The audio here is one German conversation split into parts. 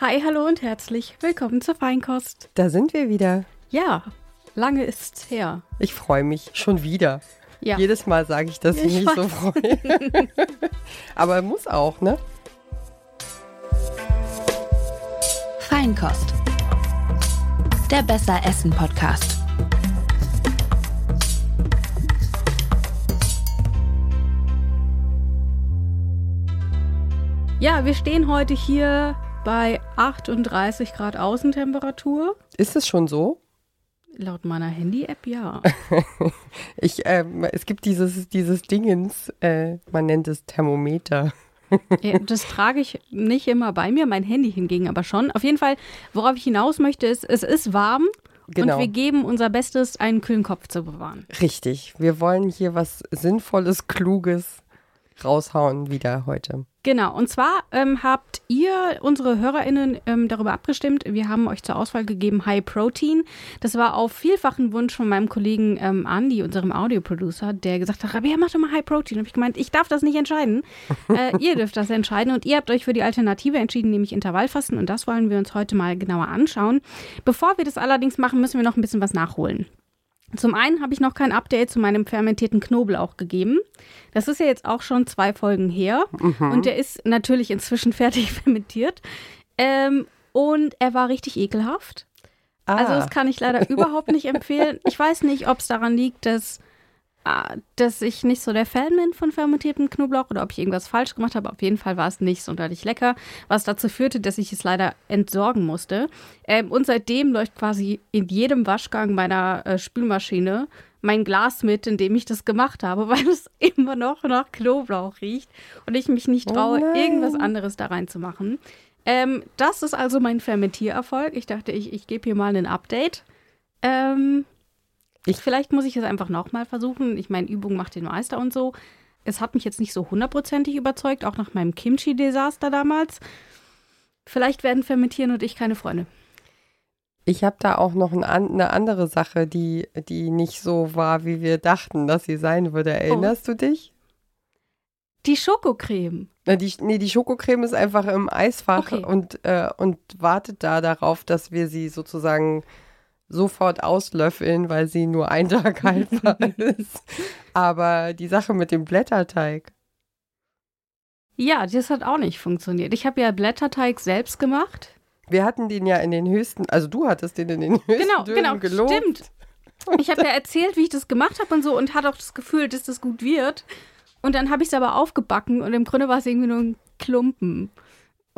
Hi, hallo und herzlich willkommen zur Feinkost. Da sind wir wieder. Ja, lange ist's her. Ich freue mich schon wieder. Ja. Jedes Mal sage ich, dass ich, Ich mich so freue. Aber muss auch, ne? Feinkost. Der Besser Essen Podcast. Ja, wir stehen heute hier bei 38 Grad Außentemperatur. Ist es schon so? Laut meiner Handy-App ja. Ich, ähm, es gibt dieses, dieses Dingens, äh, man nennt es Thermometer. Ja, Das trage ich nicht immer bei mir, mein Handy hingegen aber schon. Auf jeden Fall, worauf ich hinaus möchte, ist, es ist warm Genau. und wir geben unser Bestes, einen kühlen Kopf zu bewahren. Richtig. Wir wollen hier was Sinnvolles, Kluges raushauen wieder heute. Genau, und zwar ähm, habt ihr, unsere HörerInnen, ähm, darüber abgestimmt. Wir haben euch zur Auswahl gegeben High Protein. Das war auf vielfachen Wunsch von meinem Kollegen ähm, Andy, unserem Audioproducer, der gesagt hat, Rabea, mach doch mal High Protein. Habe ich gemeint, ich darf das nicht entscheiden. äh, ihr dürft das entscheiden und ihr habt euch für die Alternative entschieden, nämlich Intervallfasten. Und das wollen wir uns heute mal genauer anschauen. Bevor wir das allerdings machen, müssen wir noch ein bisschen was nachholen. Zum einen habe ich noch kein Update zu meinem fermentierten Knoblauch gegeben. Das ist ja jetzt auch schon zwei Folgen her. Und der ist natürlich inzwischen fertig fermentiert. Ähm, und er war richtig ekelhaft. Ah, Also das kann ich leider überhaupt nicht empfehlen. Ich weiß nicht, ob es daran liegt, dass, dass ich nicht so der Fan bin von fermentiertem Knoblauch oder ob ich irgendwas falsch gemacht habe. Auf jeden Fall war es nicht sonderlich lecker, was dazu führte, dass ich es leider entsorgen musste. Ähm, und seitdem läuft quasi in jedem Waschgang meiner äh, Spülmaschine mein Glas mit, in dem ich das gemacht habe, weil es immer noch nach Knoblauch riecht und ich mich nicht Oh traue, nein. irgendwas anderes da reinzumachen. Ähm, das ist also mein Fermentiererfolg. Ich dachte, ich, ich gebe hier mal ein Update. Ähm, Ich- vielleicht muss ich es einfach nochmal versuchen. Ich meine, Übung macht den Meister und so. Es hat mich jetzt nicht so hundertprozentig überzeugt, auch nach meinem Kimchi-Desaster damals. Vielleicht werden Fermentieren und ich keine Freunde. ich habe da auch noch ein, eine andere Sache, die, die nicht so war, wie wir dachten, dass sie sein würde. Erinnerst du dich? Die Schokocreme. Na, die, nee, die Schokocreme ist einfach im Eisfach Okay. und, äh, und wartet da darauf, dass wir sie sozusagen sofort auslöffeln, weil sie nur ein Tag haltbar ist. Aber die Sache mit dem Blätterteig. Ja, das hat auch nicht funktioniert. Ich habe ja Blätterteig selbst gemacht. Wir hatten den ja in den höchsten, also du hattest den in den höchsten Genau, Tönen genau, gelobt. stimmt. Ich habe ja erzählt, wie ich das gemacht habe und so und hatte auch das Gefühl, dass das gut wird. Und dann habe ich es aber aufgebacken und im Grunde war es irgendwie nur ein Klumpen.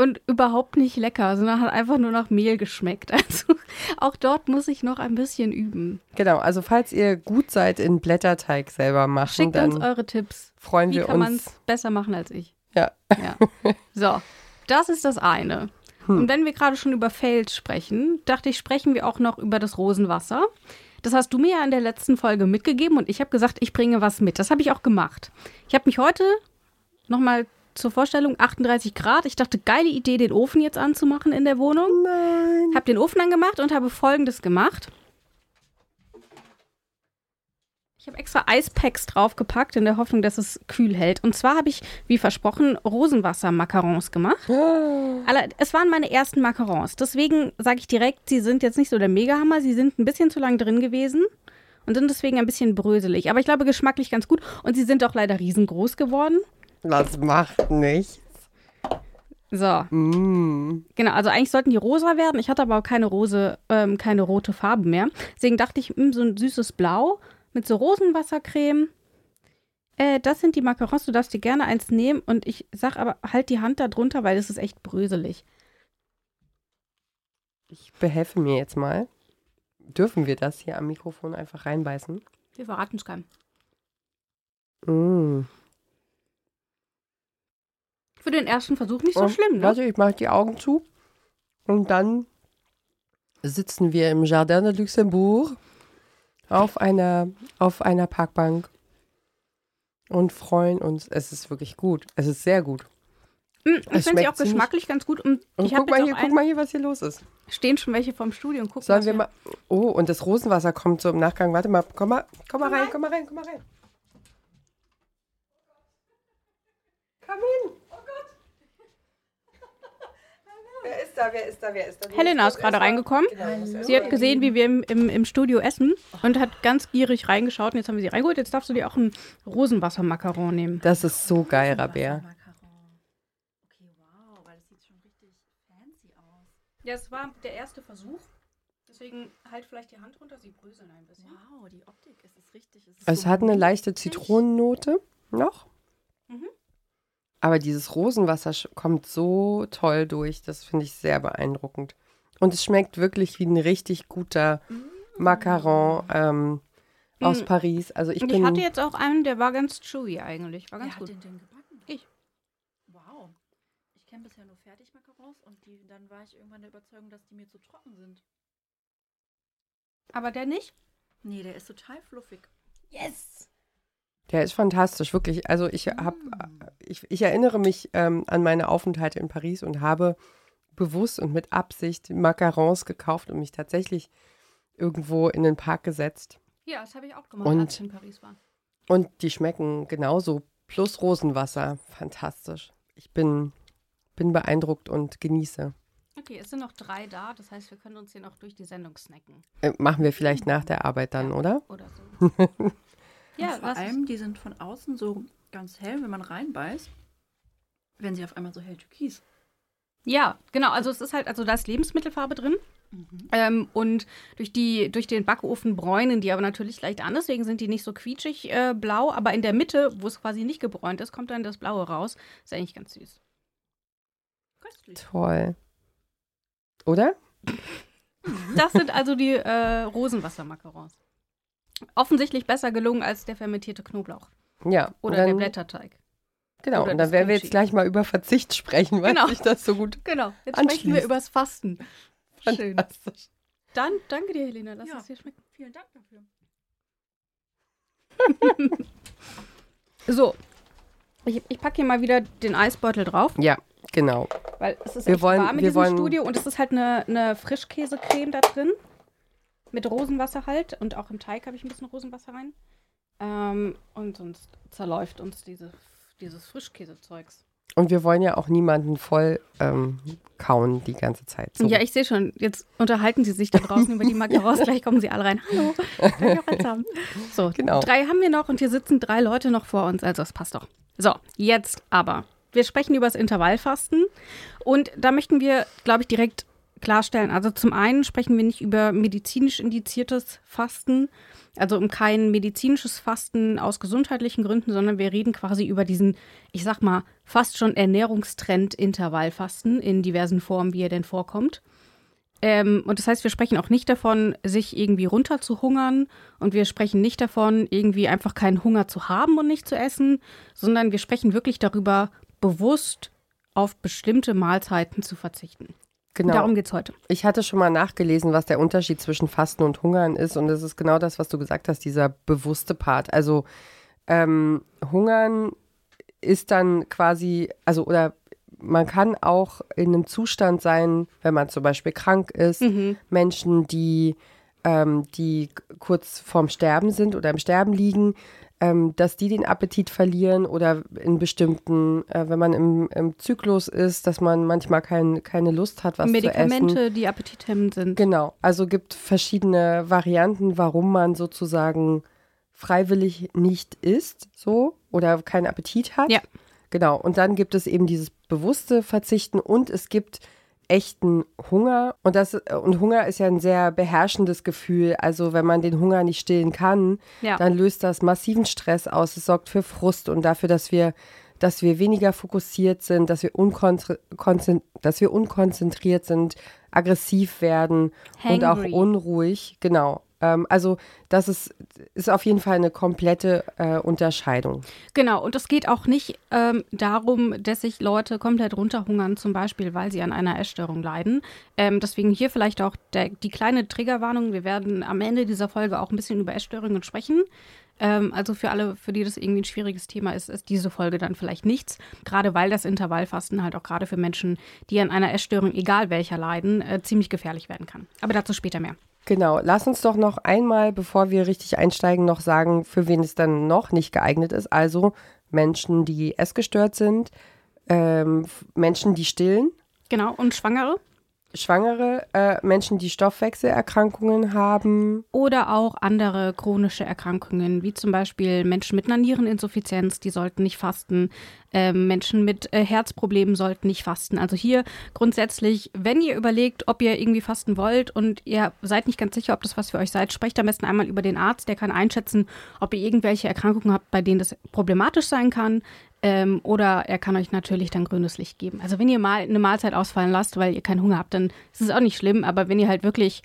Und überhaupt nicht lecker, sondern hat einfach nur nach Mehl geschmeckt. Also auch dort muss ich noch ein bisschen üben. Genau, also falls ihr gut seid in Blätterteig selber machen, Schickt dann uns eure Tipps. freuen Wie wir kann man uns. es besser machen als ich? Ja. Ja. So, das ist das eine. Und wenn wir gerade schon über Fails sprechen, dachte ich, sprechen wir auch noch über das Rosenwasser. Das hast du mir ja in der letzten Folge mitgegeben und ich habe gesagt, ich bringe was mit. Das habe ich auch gemacht. Ich habe mich heute nochmal zur Vorstellung 38 Grad. Ich dachte, geile Idee, den Ofen jetzt anzumachen in der Wohnung. Nein. Habe den Ofen angemacht und habe folgendes gemacht. Ich habe extra Eispacks draufgepackt in der Hoffnung, dass es kühl hält. Und zwar habe ich, wie versprochen, Rosenwasser-Macarons gemacht. Alle, es waren meine ersten Macarons. Deswegen sage ich direkt, sie sind jetzt nicht so der Megahammer. Sie sind ein bisschen zu lang drin gewesen und sind deswegen ein bisschen bröselig. Aber ich glaube, geschmacklich ganz gut. Und sie sind auch leider riesengroß geworden. Das macht nichts. So, Mm. Genau, also eigentlich sollten die rosa werden. Ich hatte aber auch keine rose, ähm, keine rote Farbe mehr. Deswegen dachte ich, mh, so ein süßes Blau mit so Rosenwassercreme. Äh, das sind die Macarons. Du darfst dir gerne eins nehmen. Und ich sag aber, halt die Hand da drunter, weil es ist echt bröselig. Ich behelfe mir jetzt mal. Dürfen wir das hier am Mikrofon einfach reinbeißen? Wir verraten es keinem. Mm. Für den ersten Versuch nicht so Oh, schlimm, ne? Warte, ich mache die Augen zu. Und dann sitzen wir im Jardin de Luxembourg auf einer, auf einer Parkbank und freuen uns. Es ist wirklich gut. Es ist sehr gut. Mm, Ich finde sie auch geschmacklich ganz gut. Und, Und guck mal hier, guck mal hier, was hier los ist. stehen schon welche vom Studio und gucken, Sollen wir mal. Oh, und das Rosenwasser kommt so im Nachgang. Warte mal, komm mal, komm mal rein, komm mal rein, komm mal rein. Komm hin. Oh Gott. Wer ist da? Wer ist da? Wer ist da? Helena ist gerade reingekommen. Genau, Sie hat gesehen, wie wir im, im, im Studio essen und hat ganz gierig reingeschaut. Und jetzt haben wir sie reingeholt. Jetzt darfst du dir auch ein Rosenwasser-Macaron nehmen. Das ist so geil, Rabea. Okay, wow, weil das sieht schon richtig fancy aus. Ja, es war der erste Versuch. Deswegen halt vielleicht die Hand runter. Sie bröseln ein bisschen. Wow, die Optik, es ist richtig. Es, ist Es so hat eine leichte Zitronennote noch. Mhm. Aber dieses Rosenwasser kommt so toll durch. Das finde ich sehr beeindruckend. Und es schmeckt wirklich wie ein richtig guter Macaron ähm, aus Mm. Paris. Also ich bin. ich hatte jetzt auch einen, der war ganz chewy eigentlich. War Wer ganz hat gut. den denn gebacken? Ich. Wow. Ich kenne bisher nur Fertigmacarons und die, dann war ich irgendwann der Überzeugung, dass die mir zu trocken sind. Aber der nicht? Nee, der ist total fluffig. Yes! Der ist fantastisch, wirklich. Also ich habe, ich, ich erinnere mich ähm, an meine Aufenthalte in Paris und habe bewusst und mit Absicht Macarons gekauft und mich tatsächlich irgendwo in den Park gesetzt. Ja, das habe ich auch gemacht, Und- als ich in Paris war. Und die schmecken genauso. Plus Rosenwasser. Fantastisch. Ich bin, bin beeindruckt und genieße. Okay, es sind noch drei da. Das heißt, wir können uns hier noch durch die Sendung snacken. Äh, machen wir vielleicht nach der Arbeit dann, Ja. oder? Oder so. ja, und vor allem, die sind von außen so ganz hell, wenn man reinbeißt, werden sie auf einmal so hell türkis. Ja, genau. Also es ist halt, also da ist Lebensmittelfarbe drin. Ähm, und durch, die, durch den Backofen bräunen die aber natürlich leicht an, deswegen sind die nicht so quietschig äh, blau. Aber in der Mitte, wo es quasi nicht gebräunt ist, kommt dann das Blaue raus. Ist eigentlich ganz süß. Köstlich. Toll. Oder? Das sind also die äh, Rosenwasser-Macarons. Offensichtlich besser gelungen als der fermentierte Knoblauch Ja. oder dann, der Blätterteig. Genau. oder Und dann werden wir jetzt gleich mal über Verzicht sprechen, weil Genau. sich das so gut Genau, jetzt sprechen wir übers Fasten. Schön. fantastisch. Dann danke dir, Helena, dass Ja. es dir schmeckt. Vielen Dank dafür. So, ich, ich packe hier mal wieder den Eisbeutel drauf, Ja, genau. weil es ist Wir echt wollen- warm in wir diesem wollen- Studio und es ist halt eine, eine Frischkäsecreme da drin. Mit Rosenwasser halt. Und auch im Teig habe ich ein bisschen Rosenwasser rein. Ähm, und sonst zerläuft uns diese, dieses Frischkäsezeugs. Und wir wollen ja auch niemanden voll ähm, kauen die ganze Zeit. So. Ja, ich sehe schon. Jetzt unterhalten sie sich da draußen über die Macarons. Gleich kommen sie alle rein. Hallo, kann ich auch eins haben? So, Genau. drei haben wir noch und hier sitzen drei Leute noch vor uns. Also, es passt doch. So, jetzt aber. Wir sprechen über das Intervallfasten. Und da möchten wir, glaube ich, direkt klarstellen. Also, zum einen sprechen wir nicht über medizinisch indiziertes Fasten. Also um kein medizinisches Fasten aus gesundheitlichen Gründen, sondern wir reden quasi über diesen, ich sag mal, fast schon Ernährungstrend Intervallfasten in diversen Formen, wie er denn vorkommt. Ähm, und das heißt, wir sprechen auch nicht davon, sich irgendwie runter zu hungern und wir sprechen nicht davon, irgendwie einfach keinen Hunger zu haben und nicht zu essen, sondern wir sprechen wirklich darüber, bewusst auf bestimmte Mahlzeiten zu verzichten. Genau. Darum geht's heute. Ich hatte schon mal nachgelesen, was der Unterschied zwischen Fasten und Hungern ist. Und das ist genau das, was du gesagt hast, dieser bewusste Part. Also ähm, Hungern ist dann quasi, also oder man kann auch in einem Zustand sein, wenn man zum Beispiel krank ist, Mhm. Menschen, die, ähm, die kurz vorm Sterben sind oder im Sterben liegen, ähm, dass die den Appetit verlieren oder in bestimmten, äh, wenn man im, im Zyklus ist, dass man manchmal kein, keine Lust hat, was zu essen. Medikamente, die appetithemmend sind. Genau, also gibt verschiedene Varianten, warum man sozusagen freiwillig nicht isst, so oder keinen Appetit hat. Ja. Genau, und dann gibt es eben dieses bewusste Verzichten und es gibt echten Hunger und das und Hunger ist ja ein sehr beherrschendes Gefühl. Also wenn man den Hunger nicht stillen kann, Ja. dann löst das massiven Stress aus. Es sorgt für Frust und dafür, dass wir dass wir weniger fokussiert sind, dass wir, dass wir unkonzentriert sind, aggressiv werden und auch Hangry. unruhig. Genau. Ähm, also das ist, ist auf jeden Fall eine komplette äh, Unterscheidung. Genau, und es geht auch nicht ähm, darum, dass sich Leute komplett runterhungern, zum Beispiel, weil sie an einer Essstörung leiden. Ähm, deswegen hier vielleicht auch der, die kleine Triggerwarnung. Wir werden am Ende dieser Folge auch ein bisschen über Essstörungen sprechen. Ähm, also für alle, für die das irgendwie ein schwieriges Thema ist, ist diese Folge dann vielleicht nichts. Gerade weil das Intervallfasten halt auch gerade für Menschen, die an einer Essstörung, egal welcher, leiden, äh, ziemlich gefährlich werden kann. Aber dazu später mehr. Genau, lass uns doch noch einmal, bevor wir richtig einsteigen, noch sagen, für wen es dann noch nicht geeignet ist. Also Menschen, die essgestört sind, ähm, Menschen, die stillen, Genau, und Schwangere? Schwangere, äh, Menschen, die Stoffwechselerkrankungen haben. Oder auch andere chronische Erkrankungen, wie zum Beispiel Menschen mit einer Niereninsuffizienz, die sollten nicht fasten. Ähm, Menschen mit äh, Herzproblemen sollten nicht fasten. Also hier grundsätzlich, wenn ihr überlegt, ob ihr irgendwie fasten wollt und ihr seid nicht ganz sicher, ob das was für euch seid, sprecht am besten einmal über den Arzt, der kann einschätzen, ob ihr irgendwelche Erkrankungen habt, bei denen das problematisch sein kann. Ähm, oder er kann euch natürlich dann grünes Licht geben. Also wenn ihr mal eine Mahlzeit ausfallen lasst, weil ihr keinen Hunger habt, dann ist es auch nicht schlimm. Aber wenn ihr halt wirklich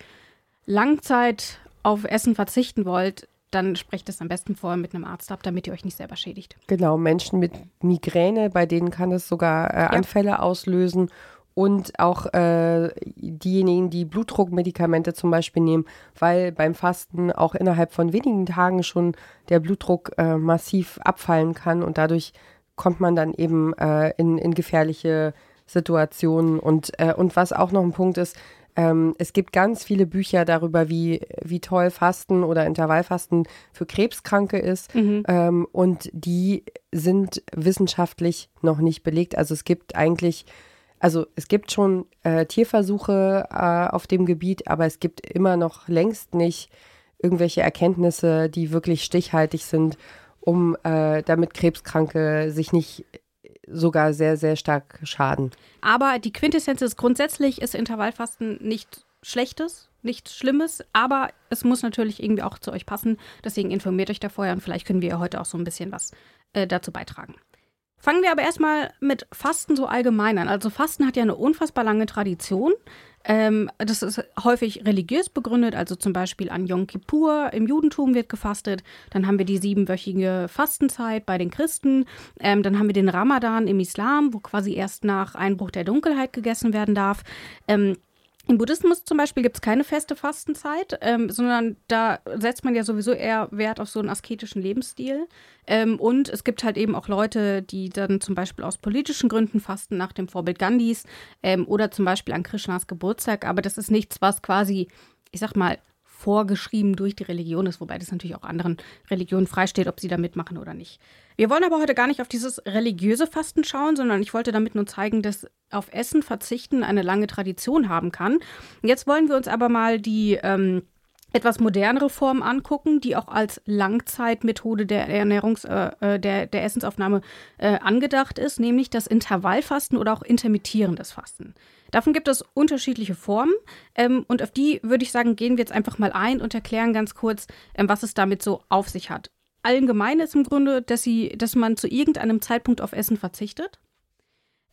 Langzeit auf Essen verzichten wollt, dann sprecht es am besten vorher mit einem Arzt ab, damit ihr euch nicht selber schädigt. Genau, Menschen mit Migräne, bei denen kann es sogar äh, Anfälle auslösen. Und auch äh, diejenigen, die Blutdruckmedikamente zum Beispiel nehmen, weil beim Fasten auch innerhalb von wenigen Tagen schon der Blutdruck äh, massiv abfallen kann und dadurch kommt man dann eben äh, in, in gefährliche Situationen. Und, äh, und was auch noch ein Punkt ist, ähm, es gibt ganz viele Bücher darüber, wie, wie toll Fasten oder Intervallfasten für Krebskranke ist. Mhm. Ähm, und die sind wissenschaftlich noch nicht belegt. Also es gibt eigentlich, also es gibt schon äh, Tierversuche äh, auf dem Gebiet, aber es gibt immer noch längst nicht irgendwelche Erkenntnisse, die wirklich stichhaltig sind um äh, damit Krebskranke sich nicht sogar sehr, sehr stark schaden. Aber die Quintessenz ist grundsätzlich ist Intervallfasten nicht Schlechtes, nichts Schlimmes, aber es muss natürlich irgendwie auch zu euch passen. Deswegen informiert euch da vorher und vielleicht können wir ja heute auch so ein bisschen was äh, dazu beitragen. Fangen wir aber erstmal mit Fasten so allgemein an. Also Fasten hat ja eine unfassbar lange Tradition. Ähm, das ist häufig religiös begründet, also zum Beispiel an Yom Kippur im Judentum wird gefastet. Dann haben wir die siebenwöchige Fastenzeit bei den Christen. Ähm, dann haben wir den Ramadan im Islam, wo quasi erst nach Einbruch der Dunkelheit gegessen werden darf. Ähm, im Buddhismus zum Beispiel gibt es keine feste Fastenzeit, ähm, sondern da setzt man ja sowieso eher Wert auf so einen asketischen Lebensstil. Ähm, und es gibt halt eben auch Leute, die dann zum Beispiel aus politischen Gründen fasten, nach dem Vorbild Gandhis ähm, oder zum Beispiel an Krishnas Geburtstag. Aber das ist nichts, was quasi, ich sag mal, vorgeschrieben durch die Religion ist, wobei das natürlich auch anderen Religionen freisteht, ob sie da mitmachen oder nicht. Wir wollen aber heute gar nicht auf dieses religiöse Fasten schauen, sondern ich wollte damit nur zeigen, dass auf Essen verzichten eine lange Tradition haben kann. Jetzt wollen wir uns aber mal die ähm, etwas modernere Form angucken, die auch als Langzeitmethode der Ernährungs äh, äh, der, der Essensaufnahme äh, angedacht ist, nämlich das Intervallfasten oder auch intermittierendes Fasten. Davon gibt es unterschiedliche Formen ähm, und auf die würde ich sagen, gehen wir jetzt einfach mal ein und erklären ganz kurz, ähm, was es damit so auf sich hat. Allgemein ist im Grunde, dass, sie, dass man zu irgendeinem Zeitpunkt auf Essen verzichtet.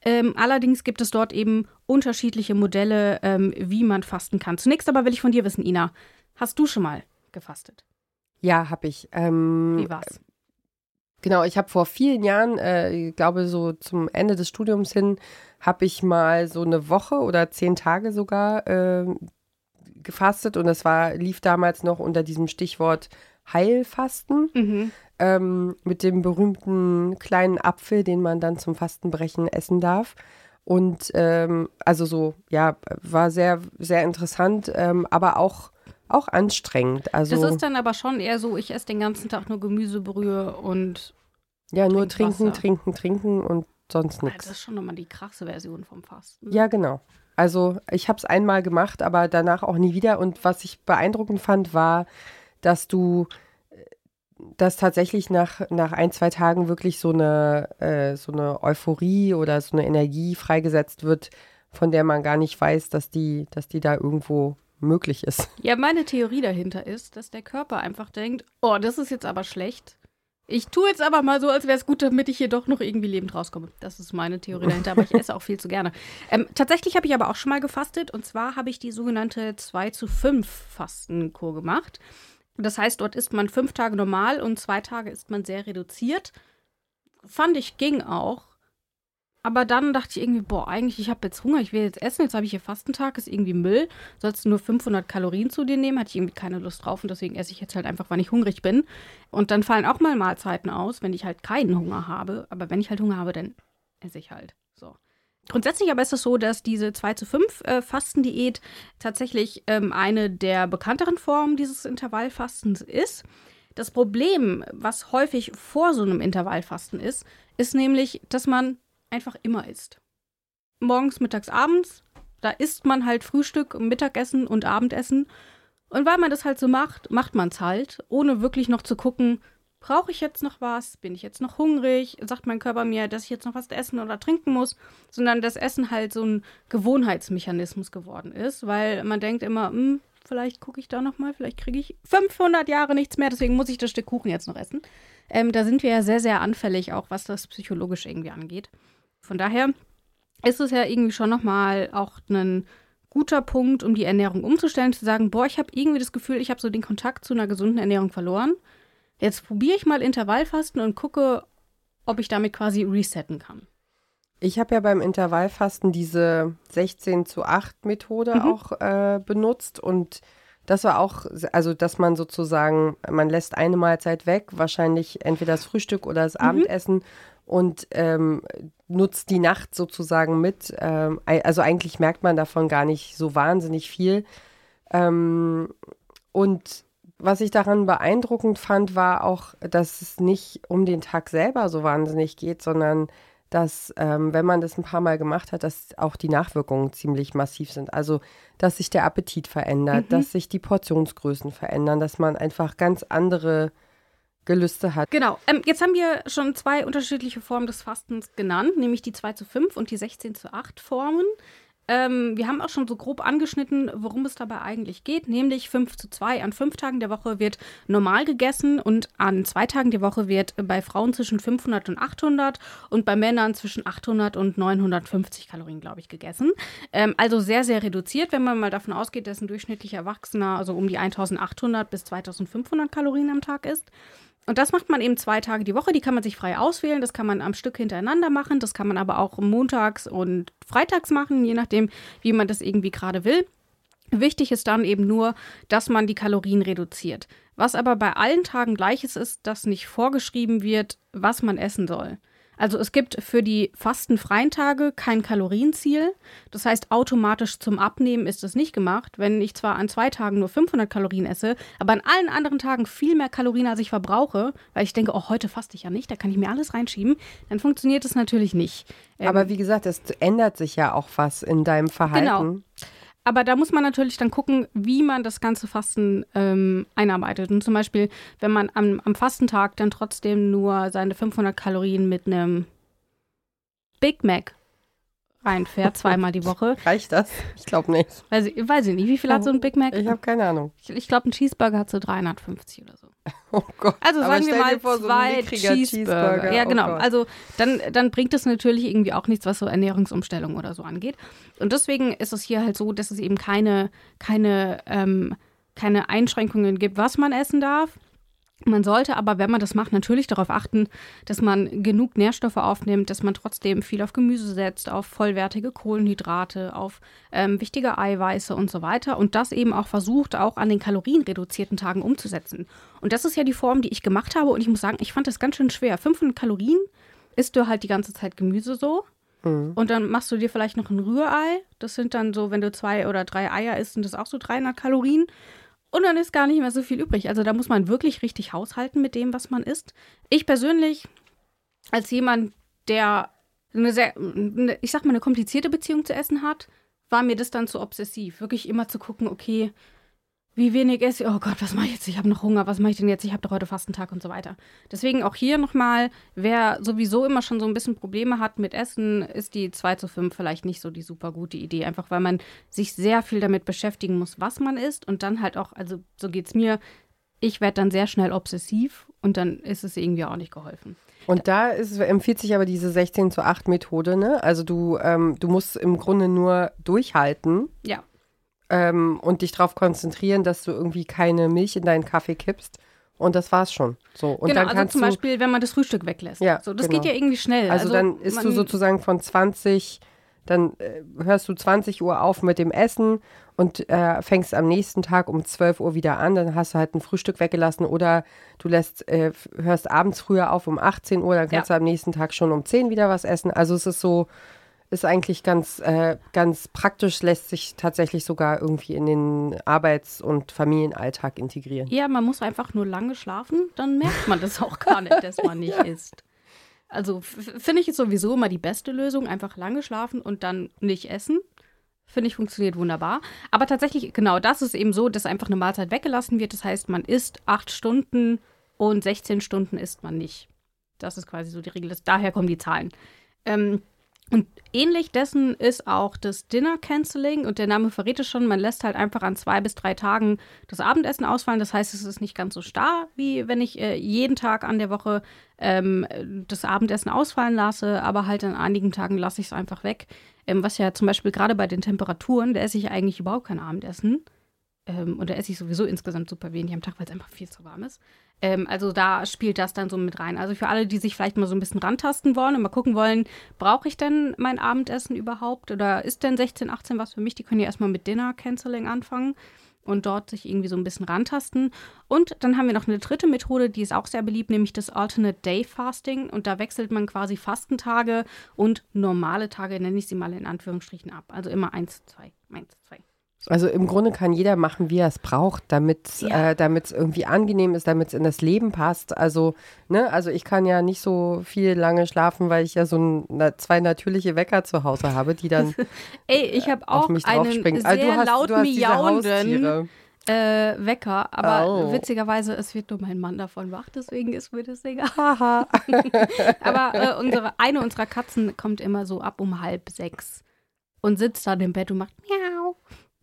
Ähm, allerdings gibt es dort eben unterschiedliche Modelle, ähm, wie man fasten kann. Zunächst aber will ich von dir wissen, Ina, hast du schon mal gefastet? Ja, habe ich. Ähm, Wie war's? Genau, ich habe vor vielen Jahren, äh, ich glaube so zum Ende des Studiums hin, habe ich mal so eine Woche oder zehn Tage sogar äh, gefastet und das war lief damals noch unter diesem Stichwort Heilfasten Mhm. ähm, mit dem berühmten kleinen Apfel, den man dann zum Fastenbrechen essen darf. Und ähm, also so, ja, war sehr, sehr interessant, ähm, aber auch, auch anstrengend. Also Das ist dann aber schon eher so, ich esse den ganzen Tag nur Gemüsebrühe und ja, nur trink trinken, Wasser. trinken, trinken und sonst Ah, nichts. das ist schon nochmal die krasse Version vom Fasten. Ja, genau. Also ich habe es einmal gemacht, aber danach auch nie wieder. Und was ich beeindruckend fand, war, dass du, äh, dass tatsächlich nach, nach ein, zwei Tagen wirklich so eine, äh, so eine Euphorie oder so eine Energie freigesetzt wird, von der man gar nicht weiß, dass die, dass die da irgendwo möglich ist. Ja, meine Theorie dahinter ist, dass der Körper einfach denkt, oh, das ist jetzt aber schlecht. Ich tue jetzt aber mal so, als wäre es gut, damit ich hier doch noch irgendwie lebend rauskomme. Das ist meine Theorie dahinter, aber ich esse auch viel zu gerne. Ähm, tatsächlich habe ich aber auch schon mal gefastet und zwar habe ich die sogenannte 2 zu 5 Fastenkur gemacht. Das heißt, dort isst man fünf Tage normal und zwei Tage isst man sehr reduziert. Fand ich ging auch. Aber dann dachte ich irgendwie, boah, eigentlich, ich habe jetzt Hunger, ich will jetzt essen, jetzt habe ich hier Fastentag, ist irgendwie Müll. Sollst du nur 500 Kalorien zu dir nehmen, hatte ich irgendwie keine Lust drauf und deswegen esse ich jetzt halt einfach, wann ich hungrig bin. Und dann fallen auch mal Mahlzeiten aus, wenn ich halt keinen Hunger habe. Aber wenn ich halt Hunger habe, dann esse ich halt. So. Grundsätzlich aber ist es so, dass diese 2 zu 5 äh, Fastendiät tatsächlich ähm, eine der bekannteren Formen dieses Intervallfastens ist. Das Problem, was häufig vor so einem Intervallfasten ist, ist nämlich, dass man einfach immer isst. morgens, mittags, abends. Da isst man halt Frühstück, Mittagessen und Abendessen. Und weil man das halt so macht, macht man es halt, ohne wirklich noch zu gucken, brauche ich jetzt noch was? Bin ich jetzt noch hungrig? Sagt mein Körper mir, dass ich jetzt noch was essen oder trinken muss? Sondern das Essen halt so ein Gewohnheitsmechanismus geworden ist, weil man denkt immer, hm, vielleicht gucke ich da noch mal, vielleicht kriege ich 500 Jahre nichts mehr, deswegen muss ich das Stück Kuchen jetzt noch essen. Ähm, da sind wir ja sehr, sehr anfällig, auch was das psychologisch irgendwie angeht. Von daher ist es ja irgendwie schon noch mal auch ein guter Punkt, um die Ernährung umzustellen, zu sagen, boah, ich habe irgendwie das Gefühl, ich habe so den Kontakt zu einer gesunden Ernährung verloren. Jetzt probiere ich mal Intervallfasten und gucke, ob ich damit quasi resetten kann. Ich habe ja beim Intervallfasten diese 16 zu 8 Methode Mhm. auch äh, benutzt und das war auch, also dass man sozusagen, man lässt eine Mahlzeit weg, wahrscheinlich entweder das Frühstück oder das Abendessen und ähm, nutzt die Nacht sozusagen mit. Ähm, also eigentlich merkt man davon gar nicht so wahnsinnig viel. Ähm, und was ich daran beeindruckend fand, war auch, dass es nicht um den Tag selber so wahnsinnig geht, sondern dass, ähm, wenn man das ein paar Mal gemacht hat, dass auch die Nachwirkungen ziemlich massiv sind. Also, dass sich der Appetit verändert, dass sich die Portionsgrößen verändern, dass man einfach ganz andere Gelüste hat. Genau. Ähm, jetzt haben wir schon zwei unterschiedliche Formen des Fastens genannt, nämlich die 2 zu 5 und die 16 zu 8 Formen. Ähm, wir haben auch schon so grob angeschnitten, worum es dabei eigentlich geht, nämlich 5 zu 2. An fünf Tagen der Woche wird normal gegessen und an zwei Tagen der Woche wird bei Frauen zwischen 500 und 800 und bei Männern zwischen 800 und 950 Kalorien, glaube ich, gegessen. Ähm, also sehr, sehr reduziert, wenn man mal davon ausgeht, dass ein durchschnittlicher Erwachsener also um die 1800 bis 2500 Kalorien am Tag isst. Und das macht man eben zwei Tage die Woche. Die kann man sich frei auswählen. Das kann man am Stück hintereinander machen. Das kann man aber auch montags und freitags machen, je nachdem, wie man das irgendwie gerade will. Wichtig ist dann eben nur, dass man die Kalorien reduziert. Was aber bei allen Tagen gleich ist, ist, dass nicht vorgeschrieben wird, was man essen soll. Also es gibt für die fastenfreien Tage kein Kalorienziel. Das heißt, automatisch zum Abnehmen ist es nicht gemacht. Wenn ich zwar an zwei Tagen nur 500 Kalorien esse, aber an allen anderen Tagen viel mehr Kalorien, als ich verbrauche, weil ich denke, oh, heute faste ich ja nicht, da kann ich mir alles reinschieben, dann funktioniert es natürlich nicht. Ähm, Aber wie gesagt, es ändert sich ja auch was in deinem Verhalten. Genau. Aber da muss man natürlich dann gucken, wie man das ganze Fasten ähm, einarbeitet. Und zum Beispiel, wenn man am, am Fastentag dann trotzdem nur seine 500 Kalorien mit einem Big Mac reinfährt, zweimal die Woche. Reicht das? Ich glaube nicht. Weiß ich, weiß ich nicht, wie viel hat so ein Big Mac? Ich habe keine Ahnung. Ich, ich glaube, ein Cheeseburger hat so 350 oder so. Oh Gott. Also sagen wir mal vor, so zwei mickriger Cheeseburger. Ja, Oh genau. Gott. also dann, dann bringt es natürlich irgendwie auch nichts, was so Ernährungsumstellung oder so angeht. Und deswegen ist es hier halt so, dass es eben keine, keine, ähm, keine Einschränkungen gibt, was man essen darf. Man sollte aber, wenn man das macht, natürlich darauf achten, dass man genug Nährstoffe aufnimmt, dass man trotzdem viel auf Gemüse setzt, auf vollwertige Kohlenhydrate, auf ähm, wichtige Eiweiße und so weiter. Und das eben auch versucht, auch an den kalorienreduzierten Tagen umzusetzen. Und das ist ja die Form, die ich gemacht habe. Und ich muss sagen, ich fand das ganz schön schwer. 500 Kalorien isst du halt die ganze Zeit Gemüse so. Und dann machst du dir vielleicht noch ein Rührei. Das sind dann so, wenn du zwei oder drei Eier isst, sind das auch so 300 Kalorien. Und dann ist gar nicht mehr so viel übrig. Also da muss man wirklich richtig haushalten mit dem, was man isst. Ich persönlich, als jemand, der eine sehr, eine, ich sag mal, eine komplizierte Beziehung zu Essen hat, war mir das dann zu obsessiv. Wirklich immer zu gucken, okay, wie wenig esse ich? Oh Gott, was mache ich jetzt? Ich habe noch Hunger. Was mache ich denn jetzt? Ich habe doch heute Fastentag und so weiter. Deswegen auch hier nochmal, wer sowieso immer schon so ein bisschen Probleme hat mit Essen, ist die 2 zu 5 vielleicht nicht so die super gute Idee. Einfach weil man sich sehr viel damit beschäftigen muss, was man isst. Und dann halt auch, also so geht es mir, ich werde dann sehr schnell obsessiv und dann ist es irgendwie auch nicht geholfen. Und da ist, empfiehlt sich aber diese 16 zu 8 Methode, ne? Also du, ähm, du musst im Grunde nur durchhalten Ja. Ähm, und dich darauf konzentrieren, dass du irgendwie keine Milch in deinen Kaffee kippst. Und das war's schon. So. Und genau, dann also kannst zum Beispiel, wenn man das Frühstück weglässt. Ja, so, das genau. geht ja irgendwie schnell. also, dann isst du sozusagen von 20, dann äh, hörst du 20 Uhr auf mit dem Essen und äh, fängst am nächsten Tag um 12 Uhr wieder an. Dann hast du halt ein Frühstück weggelassen oder du lässt, äh, hörst abends früher auf um 18 Uhr, dann kannst Ja. du am nächsten Tag schon um 10 wieder was essen. Also es ist so, ist eigentlich ganz, äh, ganz praktisch, lässt sich tatsächlich sogar irgendwie in den Arbeits- und Familienalltag integrieren. Ja, man muss einfach nur lange schlafen, dann merkt man das auch gar nicht, dass man nicht isst. Also finde ich jetzt sowieso immer die beste Lösung. Einfach lange schlafen und dann nicht essen. Finde ich, funktioniert wunderbar. Aber tatsächlich, genau, das ist eben so, dass einfach eine Mahlzeit weggelassen wird. Das heißt, man isst acht Stunden und 16 Stunden isst man nicht. Das ist quasi so die Regel. Daher kommen die Zahlen. Ähm, und ähnlich dessen ist auch das Dinner Canceling und der Name verrät es schon, man lässt halt einfach an zwei bis drei Tagen das Abendessen ausfallen. Das heißt, es ist nicht ganz so starr, wie wenn ich äh, jeden Tag an der Woche ähm, das Abendessen ausfallen lasse, aber halt an einigen Tagen lasse ich es einfach weg. Ähm, was ja zum Beispiel gerade bei den Temperaturen, da esse ich eigentlich überhaupt kein Abendessen. Ähm, und da esse ich sowieso insgesamt super wenig am Tag, weil es einfach viel zu warm ist. Ähm, also da spielt das dann so mit rein. Also für alle, die sich vielleicht mal so ein bisschen rantasten wollen und mal gucken wollen, brauche ich denn mein Abendessen überhaupt? Oder ist denn 16, 18 was für mich? Die können ja erstmal mit Dinner Canceling anfangen und dort sich irgendwie so ein bisschen rantasten. Und dann haben wir noch eine dritte Methode, die ist auch sehr beliebt, nämlich das Alternate Day Fasting. Und da wechselt man quasi Fastentage und normale Tage, nenne ich sie mal in Anführungsstrichen, ab. Also immer eins, zwei, eins, zwei. Also im Grunde kann jeder machen, wie er es braucht, damit es Ja. äh, irgendwie angenehm ist, damit es in das Leben passt. Also, ne, also ich kann ja nicht so viel lange schlafen, weil ich ja so ein, na, zwei natürliche Wecker zu Hause habe, die dann Ey, ich habe auf auch mich einen draufspringen. sehr Ah, du hast, laut du hast diese miauenden äh, Wecker, aber Oh. witzigerweise, es wird nur mein Mann davon wach, deswegen ist mir das egal. Aber äh, unsere, eine unserer Katzen kommt immer so ab um halb sechs und sitzt dann im Bett und macht miau,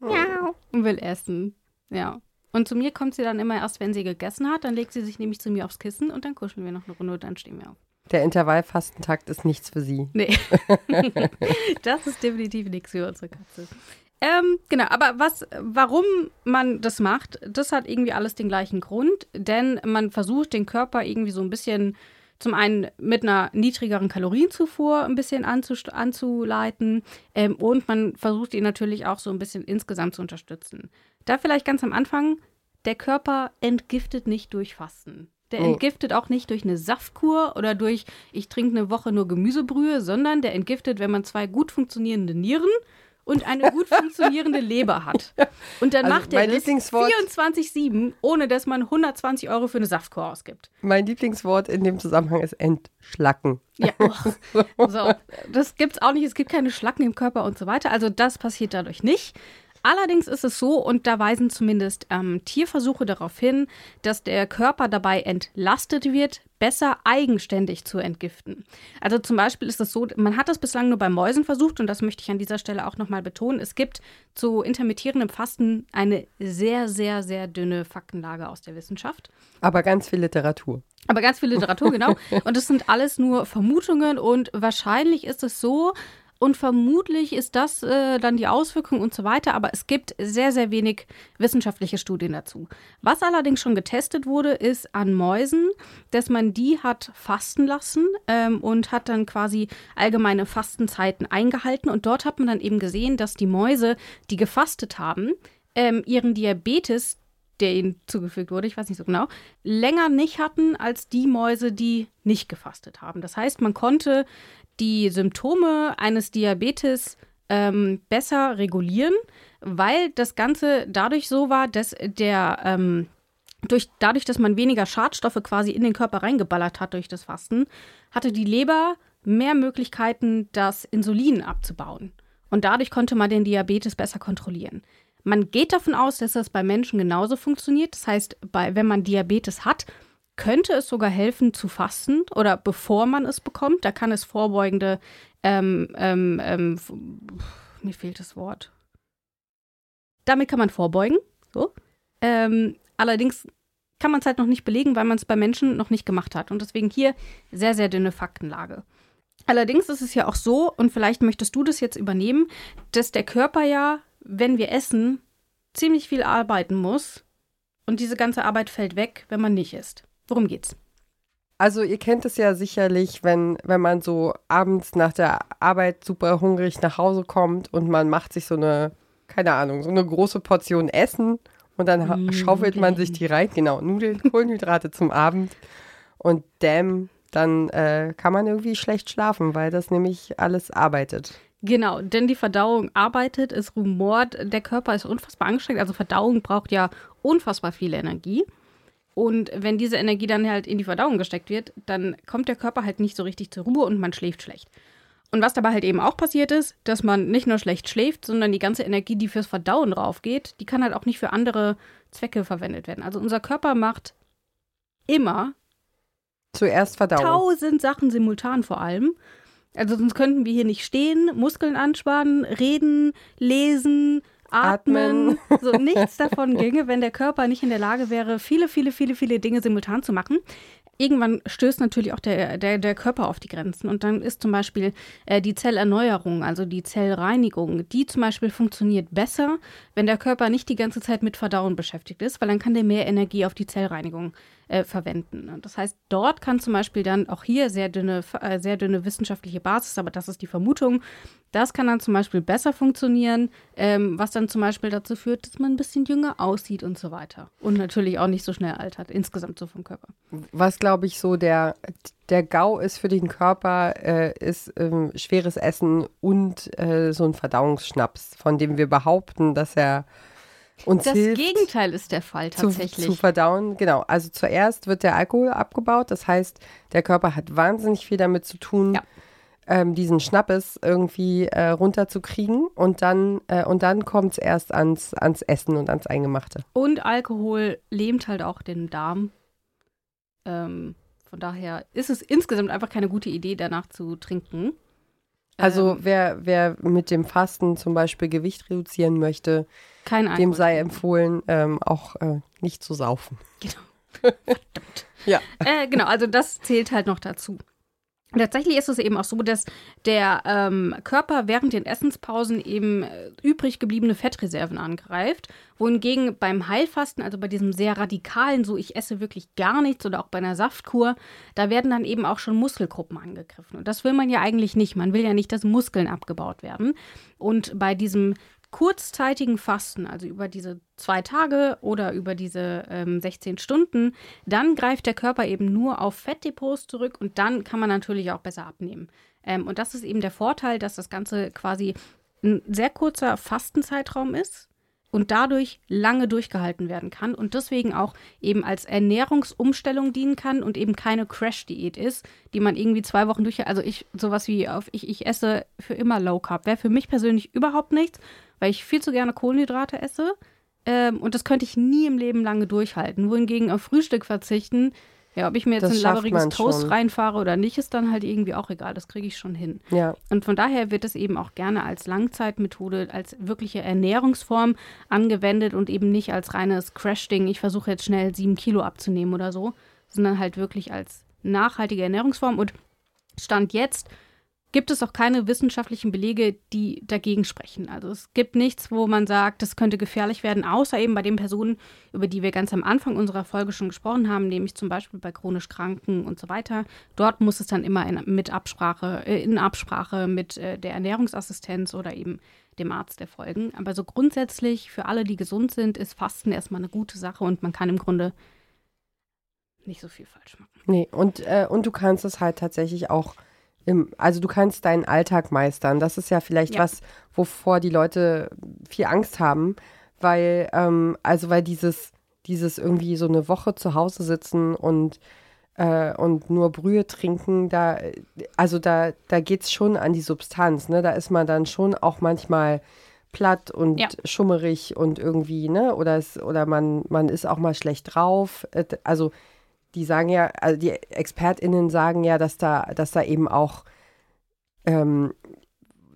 miau und will essen. Ja. Und zu mir kommt sie dann immer erst, wenn sie gegessen hat. Dann legt sie sich nämlich zu mir aufs Kissen und dann kuscheln wir noch eine Runde und dann stehen wir auf. Der Intervallfastentakt ist nichts für sie. Nee. das ist definitiv nichts für unsere Katze. Ähm, genau, aber was, warum man das macht, das hat irgendwie alles den gleichen Grund, denn man versucht den Körper irgendwie so ein bisschen zum einen mit einer niedrigeren Kalorienzufuhr ein bisschen anzuleiten ähm, und man versucht ihn natürlich auch so ein bisschen insgesamt zu unterstützen. Da vielleicht ganz am Anfang, der Körper entgiftet nicht durch Fasten. Der Nee. entgiftet auch nicht durch eine Saftkur oder durch, ich trinke eine Woche nur Gemüsebrühe, sondern der entgiftet, wenn man zwei gut funktionierende Nieren und eine gut funktionierende Leber hat. Und dann Also macht er das Lieblingswort- 24-7, ohne dass man 120 Euro für eine Saftkur ausgibt. Mein Lieblingswort in dem Zusammenhang ist entschlacken. Ja, oh. so. Das gibt's auch nicht. Es gibt keine Schlacken im Körper und so weiter. Also das passiert dadurch nicht. Allerdings ist es so, und da weisen zumindest ähm, Tierversuche darauf hin, dass der Körper dabei entlastet wird, besser eigenständig zu entgiften. Also zum Beispiel ist es so, man hat das bislang nur bei Mäusen versucht, und das möchte ich an dieser Stelle auch nochmal betonen. Es gibt zu intermittierendem Fasten eine sehr, sehr, sehr dünne Faktenlage aus der Wissenschaft. Aber ganz viel Literatur. Aber ganz viel Literatur, genau. Und das sind alles nur Vermutungen und wahrscheinlich ist es so und vermutlich ist das äh, dann die Auswirkung und so weiter. Aber es gibt sehr, sehr wenig wissenschaftliche Studien dazu. Was allerdings schon getestet wurde, ist an Mäusen, dass man die hat fasten lassen ähm, und hat dann quasi allgemeine Fastenzeiten eingehalten. Und dort hat man dann eben gesehen, dass die Mäuse, die gefastet haben, ähm, ihren Diabetes der ihnen zugefügt wurde, ich weiß nicht so genau, länger nicht hatten als die Mäuse, die nicht gefastet haben. Das heißt, man konnte die Symptome eines Diabetes ähm, besser regulieren, weil das Ganze dadurch so war, dass der ähm, durch, dadurch, dass man weniger Schadstoffe quasi in den Körper reingeballert hat durch das Fasten, hatte die Leber mehr Möglichkeiten, das Insulin abzubauen. Und dadurch konnte man den Diabetes besser kontrollieren. Man geht davon aus, dass das bei Menschen genauso funktioniert. Das heißt, bei, wenn man Diabetes hat, könnte es sogar helfen zu fasten oder bevor man es bekommt. Da kann es vorbeugende, ähm, ähm, ähm, mir fehlt das Wort. Damit kann man vorbeugen. So. Ähm, allerdings kann man es halt noch nicht belegen, weil man es bei Menschen noch nicht gemacht hat. Und deswegen hier sehr, sehr dünne Faktenlage. Allerdings ist es ja auch so, und vielleicht möchtest du das jetzt übernehmen, dass der Körper ja, wenn wir essen, ziemlich viel arbeiten muss. Und diese ganze Arbeit fällt weg, wenn man nicht isst. Worum geht's? Also ihr kennt es ja sicherlich, wenn, wenn man so abends nach der Arbeit super hungrig nach Hause kommt und man macht sich so eine, keine Ahnung, so eine große Portion Essen und dann Nudeln. schaufelt man sich die rein, genau, Nudeln, Kohlenhydrate zum Abend und damn, dann äh, kann man irgendwie schlecht schlafen, weil das nämlich alles arbeitet. Genau, denn die Verdauung arbeitet, es rumort, der Körper ist unfassbar angestrengt. Also Verdauung braucht ja unfassbar viel Energie. Und wenn diese Energie dann halt in die Verdauung gesteckt wird, dann kommt der Körper halt nicht so richtig zur Ruhe und man schläft schlecht. Und was dabei halt eben auch passiert ist, dass man nicht nur schlecht schläft, sondern die ganze Energie, die fürs Verdauen raufgeht, die kann halt auch nicht für andere Zwecke verwendet werden. Also unser Körper macht immer Zuerst Verdauung. tausend Sachen simultan vor allem. Also sonst könnten wir hier nicht stehen, Muskeln anspannen, reden, lesen, atmen. So nichts davon ginge, wenn der Körper nicht in der Lage wäre, viele, viele, viele, viele Dinge simultan zu machen. Irgendwann stößt natürlich auch der, der, der Körper auf die Grenzen. Und dann ist zum Beispiel äh, die Zellerneuerung, also die Zellreinigung, die zum Beispiel funktioniert besser, wenn der Körper nicht die ganze Zeit mit Verdauen beschäftigt ist, weil dann kann der mehr Energie auf die Zellreinigung äh, verwenden. Und das heißt, dort kann zum Beispiel dann auch hier sehr dünne, äh, sehr dünne wissenschaftliche Basis, aber das ist die Vermutung, das kann dann zum Beispiel besser funktionieren, ähm, was dann zum Beispiel dazu führt, dass man ein bisschen jünger aussieht und so weiter. Und natürlich auch nicht so schnell altert, insgesamt so vom Körper. Was, glaube ich, so der, der GAU ist für den Körper, äh, ist ähm, schweres Essen und äh, so ein Verdauungsschnaps, von dem wir behaupten, dass er uns Das hilft. Gegenteil ist der Fall zu, tatsächlich. zu verdauen. Genau. Also zuerst wird der Alkohol abgebaut. Das heißt, der Körper hat wahnsinnig viel damit zu tun, Ja. ähm, diesen Schnappes irgendwie äh, runterzukriegen. Und dann, äh, und dann kommt es erst ans, ans Essen und ans Eingemachte. Und Alkohol lähmt halt auch den Darm. Ähm, von daher ist es insgesamt einfach keine gute Idee, danach zu trinken. Also Ähm, wer, wer mit dem Fasten zum Beispiel Gewicht reduzieren möchte, kein Alkohol. dem sei empfohlen, ähm, auch äh, nicht zu saufen. Verdammt. Ja. Äh, genau, also das zählt halt noch dazu. Tatsächlich ist es eben auch so, dass der ähm, Körper während den Essenspausen eben äh, übrig gebliebene Fettreserven angreift, wohingegen beim Heilfasten, also bei diesem sehr radikalen, so ich esse wirklich gar nichts oder auch bei einer Saftkur, da werden dann eben auch schon Muskelgruppen angegriffen. Und das will man ja eigentlich nicht. Man will ja nicht, dass Muskeln abgebaut werden. Und bei diesem kurzzeitigen Fasten, also über diese zwei Tage oder über diese ähm, 16 Stunden, dann greift der Körper eben nur auf Fettdepots zurück und dann kann man natürlich auch besser abnehmen. Ähm, und das ist eben der Vorteil, dass das Ganze quasi ein sehr kurzer Fastenzeitraum ist und dadurch lange durchgehalten werden kann und deswegen auch eben als Ernährungsumstellung dienen kann und eben keine Crash-Diät ist, die man irgendwie zwei Wochen durch. Also ich, sowas wie auf ich, ich esse für immer Low Carb, wäre für mich persönlich überhaupt nichts, weil ich viel zu gerne Kohlenhydrate esse. Ähm, und das könnte ich nie im Leben lange durchhalten. Wohingegen auf Frühstück verzichten, ja, ob ich mir jetzt Das ein laberiges Toast schon. reinfahre oder nicht, ist dann halt irgendwie auch egal. Das kriege ich schon hin. Ja. Und von daher wird es eben auch gerne als Langzeitmethode, als wirkliche Ernährungsform angewendet und eben nicht als reines Crash-Ding, ich versuche jetzt schnell sieben Kilo abzunehmen oder so, sondern halt wirklich als nachhaltige Ernährungsform. Und Stand jetzt gibt es auch keine wissenschaftlichen Belege, die dagegen sprechen. Also es gibt nichts, wo man sagt, das könnte gefährlich werden, außer eben bei den Personen, über die wir ganz am Anfang unserer Folge schon gesprochen haben, nämlich zum Beispiel bei chronisch Kranken und so weiter. Dort muss es dann immer in, mit Absprache, äh, in Absprache mit äh, der Ernährungsassistenz oder eben dem Arzt erfolgen. Aber so grundsätzlich für alle, die gesund sind, ist Fasten erstmal eine gute Sache und man kann im Grunde nicht so viel falsch machen. Nee, und, äh, und du kannst es halt tatsächlich auch im, also du kannst deinen Alltag meistern. Das ist ja vielleicht Ja. was, wovor die Leute viel Angst haben, weil, ähm, also weil dieses, dieses irgendwie so eine Woche zu Hause sitzen und äh, und nur Brühe trinken, da, also da, da geht es schon an die Substanz, ne? Da ist man dann schon auch manchmal platt und Ja. schummerig und irgendwie, ne? Oder es, oder man, man ist auch mal schlecht drauf. Also die sagen ja, also die ExpertInnen sagen ja, dass da, dass da eben auch ähm,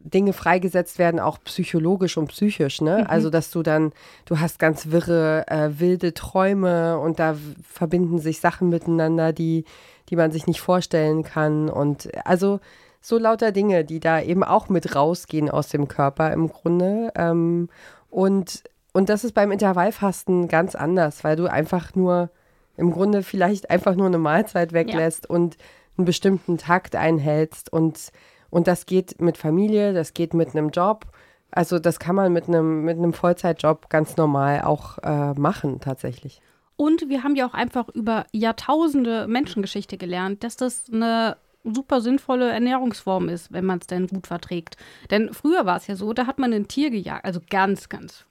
Dinge freigesetzt werden, auch psychologisch und psychisch, ne? Mhm. Also, dass du dann, du hast ganz wirre, äh, wilde Träume und da verbinden sich Sachen miteinander, die, die man sich nicht vorstellen kann. Und also so lauter Dinge, die da eben auch mit rausgehen aus dem Körper im Grunde. Ähm, und, und das ist beim Intervallfasten ganz anders, weil du einfach nur im Grunde vielleicht einfach nur eine Mahlzeit weglässt und einen bestimmten Takt einhältst und, und das geht mit Familie, das geht mit einem Job. Also das kann man mit einem, mit einem Vollzeitjob ganz normal auch äh, machen tatsächlich. Und wir haben ja auch einfach über Jahrtausende Menschengeschichte gelernt, dass das eine super sinnvolle Ernährungsform ist, wenn man es denn gut verträgt. Denn früher war es ja so, da hat man ein Tier gejagt, also ganz, ganz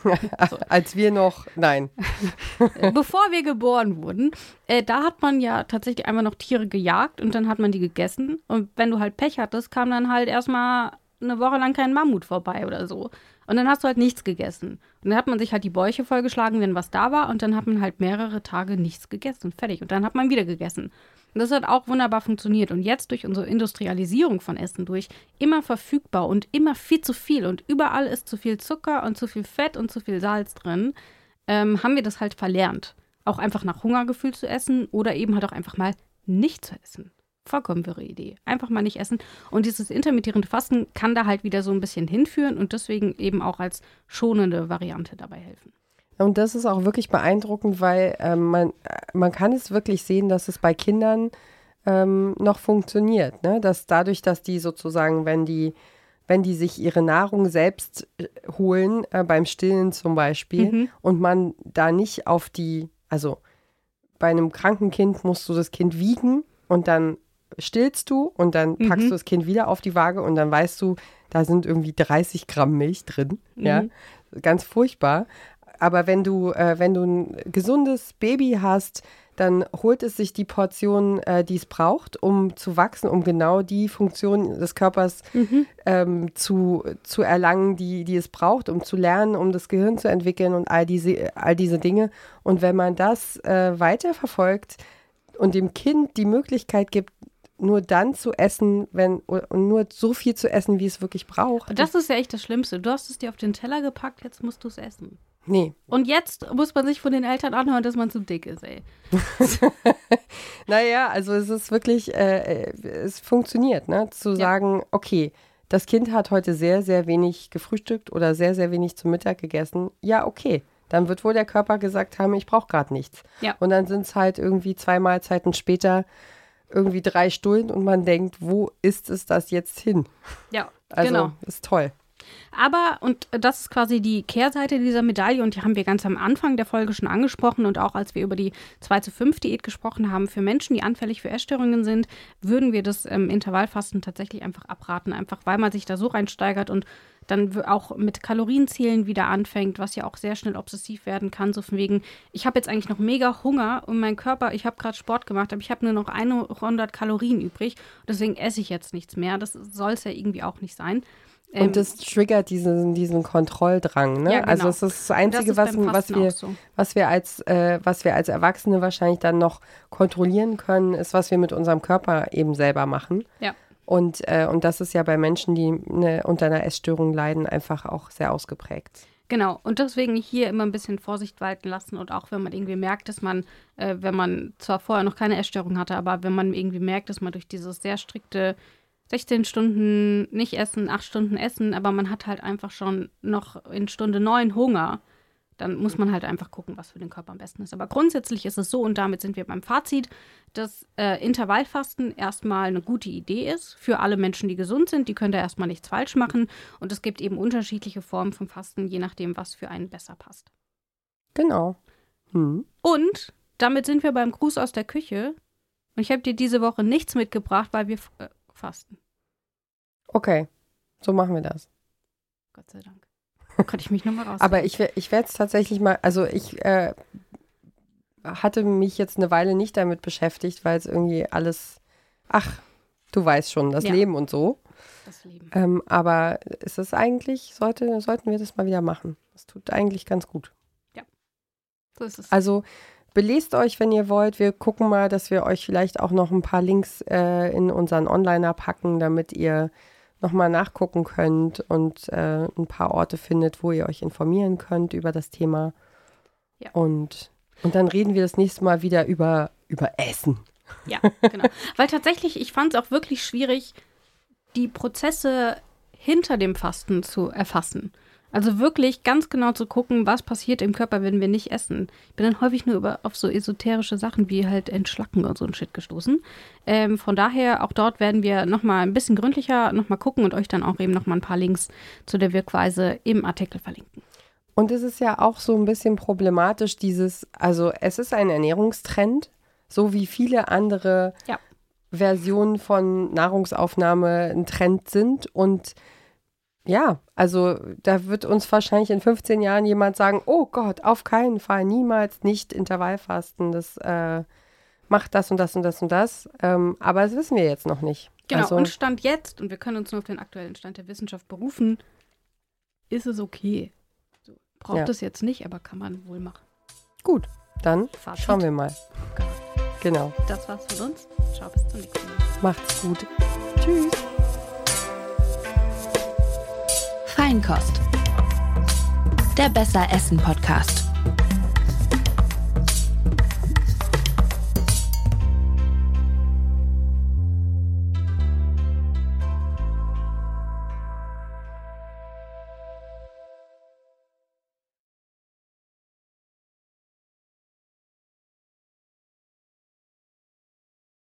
früher. Als wir noch, nein. Bevor wir geboren wurden, äh, da hat man ja tatsächlich einfach noch Tiere gejagt und dann hat man die gegessen. Und wenn du halt Pech hattest, kam dann halt erstmal eine Woche lang kein Mammut vorbei oder so. Und dann hast du halt nichts gegessen. Und dann hat man sich halt die Bäuche vollgeschlagen, wenn was da war. Und dann hat man halt mehrere Tage nichts gegessen. Fertig. Und dann hat man wieder gegessen. Und das hat auch wunderbar funktioniert. Und jetzt durch unsere Industrialisierung von Essen, durch immer verfügbar und immer viel zu viel und überall ist zu viel Zucker und zu viel Fett und zu viel Salz drin, ähm, haben wir das halt verlernt. Auch einfach nach Hungergefühl zu essen oder eben halt auch einfach mal nicht zu essen vollkommen wirre Idee. Einfach mal nicht essen. Und dieses intermittierende Fasten kann da halt wieder so ein bisschen hinführen und deswegen eben auch als schonende Variante dabei helfen. Und das ist auch wirklich beeindruckend, weil ähm, man, man kann es wirklich sehen, dass es bei Kindern ähm, noch funktioniert. Ne? Dass dadurch, dass die sozusagen, wenn die, wenn die sich ihre Nahrung selbst äh, holen, äh, beim Stillen zum Beispiel, mhm. und man da nicht auf die, also bei einem kranken Kind musst du das Kind wiegen und dann stillst du und dann packst mhm. du das Kind wieder auf die Waage und dann weißt du, da sind irgendwie 30 Gramm Milch drin. Mhm. Ja, ganz furchtbar. Aber wenn du, äh, wenn du ein gesundes Baby hast, dann holt es sich die Portion, äh, die es braucht, um zu wachsen, um genau die Funktion des Körpers mhm. ähm, zu, zu erlangen, die, die es braucht, um zu lernen, um das Gehirn zu entwickeln und all diese, all diese Dinge. Und wenn man das äh, weiterverfolgt und dem Kind die Möglichkeit gibt, nur dann zu essen, wenn und nur so viel zu essen, wie es wirklich braucht. Das ist ja echt das Schlimmste. Du hast es dir auf den Teller gepackt, jetzt musst du es essen. Nee. Und jetzt muss man sich von den Eltern anhören, dass man zu dick ist, ey. naja, also es ist wirklich, äh, äh, es funktioniert, ne? Zu ja. sagen, okay, das Kind hat heute sehr, sehr wenig gefrühstückt oder sehr, sehr wenig zum Mittag gegessen. Ja, okay. Dann wird wohl der Körper gesagt haben, ich brauche gerade nichts. Ja. Und dann sind es halt irgendwie zwei Mahlzeiten später irgendwie drei Stunden und man denkt, wo ist es das jetzt hin? Ja, also, genau. ist toll. Aber, und das ist quasi die Kehrseite dieser Medaille, und die haben wir ganz am Anfang der Folge schon angesprochen und auch als wir über die 2 zu 5 Diät gesprochen haben, für Menschen, die anfällig für Essstörungen sind, würden wir das ähm, Intervallfasten tatsächlich einfach abraten, einfach weil man sich da so reinsteigert und dann auch mit Kalorienzielen wieder anfängt, was ja auch sehr schnell obsessiv werden kann. So von wegen, ich habe jetzt eigentlich noch mega Hunger und mein Körper, ich habe gerade Sport gemacht, aber ich habe nur noch 100 Kalorien übrig. Deswegen esse ich jetzt nichts mehr. Das soll es ja irgendwie auch nicht sein. Und ähm, das triggert diesen, diesen Kontrolldrang. Ne? Ja, genau. Also es ist das Einzige, das was, was, wir, so. was, wir als, äh, was wir als Erwachsene wahrscheinlich dann noch kontrollieren können, ist, was wir mit unserem Körper eben selber machen. Ja. Und, äh, und das ist ja bei Menschen, die eine, unter einer Essstörung leiden, einfach auch sehr ausgeprägt. Genau, und deswegen hier immer ein bisschen Vorsicht walten lassen und auch wenn man irgendwie merkt, dass man, äh, wenn man zwar vorher noch keine Essstörung hatte, aber wenn man irgendwie merkt, dass man durch dieses sehr strikte 16 Stunden nicht essen, 8 Stunden essen, aber man hat halt einfach schon noch in Stunde 9 Hunger, dann muss man halt einfach gucken, was für den Körper am besten ist. Aber grundsätzlich ist es so, und damit sind wir beim Fazit, dass äh, Intervallfasten erstmal eine gute Idee ist für alle Menschen, die gesund sind. Die können da erstmal nichts falsch machen. Und es gibt eben unterschiedliche Formen von Fasten, je nachdem, was für einen besser passt. Genau. Hm. Und damit sind wir beim Gruß aus der Küche. Und ich habe dir diese Woche nichts mitgebracht, weil wir äh, fasten. Okay, so machen wir das. Gott sei Dank. Kann ich mich nochmal raus. Aber ich, ich werde es tatsächlich mal, also ich äh, hatte mich jetzt eine Weile nicht damit beschäftigt, weil es irgendwie alles, ach, du weißt schon, das ja. Leben und so. Das Leben. Ähm, aber ist es eigentlich, sollte, sollten wir das mal wieder machen. Das tut eigentlich ganz gut. Ja, so ist es. Also belest euch, wenn ihr wollt. Wir gucken mal, dass wir euch vielleicht auch noch ein paar Links äh, in unseren Onliner packen, damit ihr nochmal nachgucken könnt und äh, ein paar Orte findet, wo ihr euch informieren könnt über das Thema. Ja. Und, und dann reden wir das nächste Mal wieder über, über Essen. Ja, genau. Weil tatsächlich, ich fand es auch wirklich schwierig, die Prozesse hinter dem Fasten zu erfassen. Also wirklich ganz genau zu gucken, was passiert im Körper, wenn wir nicht essen. Ich bin dann häufig nur über, auf so esoterische Sachen wie halt Entschlacken und so ein Shit gestoßen. Ähm, von daher, auch dort werden wir nochmal ein bisschen gründlicher nochmal gucken und euch dann auch eben nochmal ein paar Links zu der Wirkweise im Artikel verlinken. Und es ist ja auch so ein bisschen problematisch, dieses, also es ist ein Ernährungstrend, so wie viele andere ja. Versionen von Nahrungsaufnahme ein Trend sind und ja, also da wird uns wahrscheinlich in 15 Jahren jemand sagen, oh Gott, auf keinen Fall, niemals nicht Intervallfasten, das äh, macht das und das und das und das. Ähm, aber das wissen wir jetzt noch nicht. Genau, also, und Stand jetzt, und wir können uns nur auf den aktuellen Stand der Wissenschaft berufen, ist es okay. Braucht Ja. es jetzt nicht, aber kann man wohl machen. gut, dann Fazit. schauen wir mal. Genau, Das war's von uns. Ciao, bis zum nächsten Mal. macht's gut. Tschüss. Feinkost. Der Besser Essen Podcast.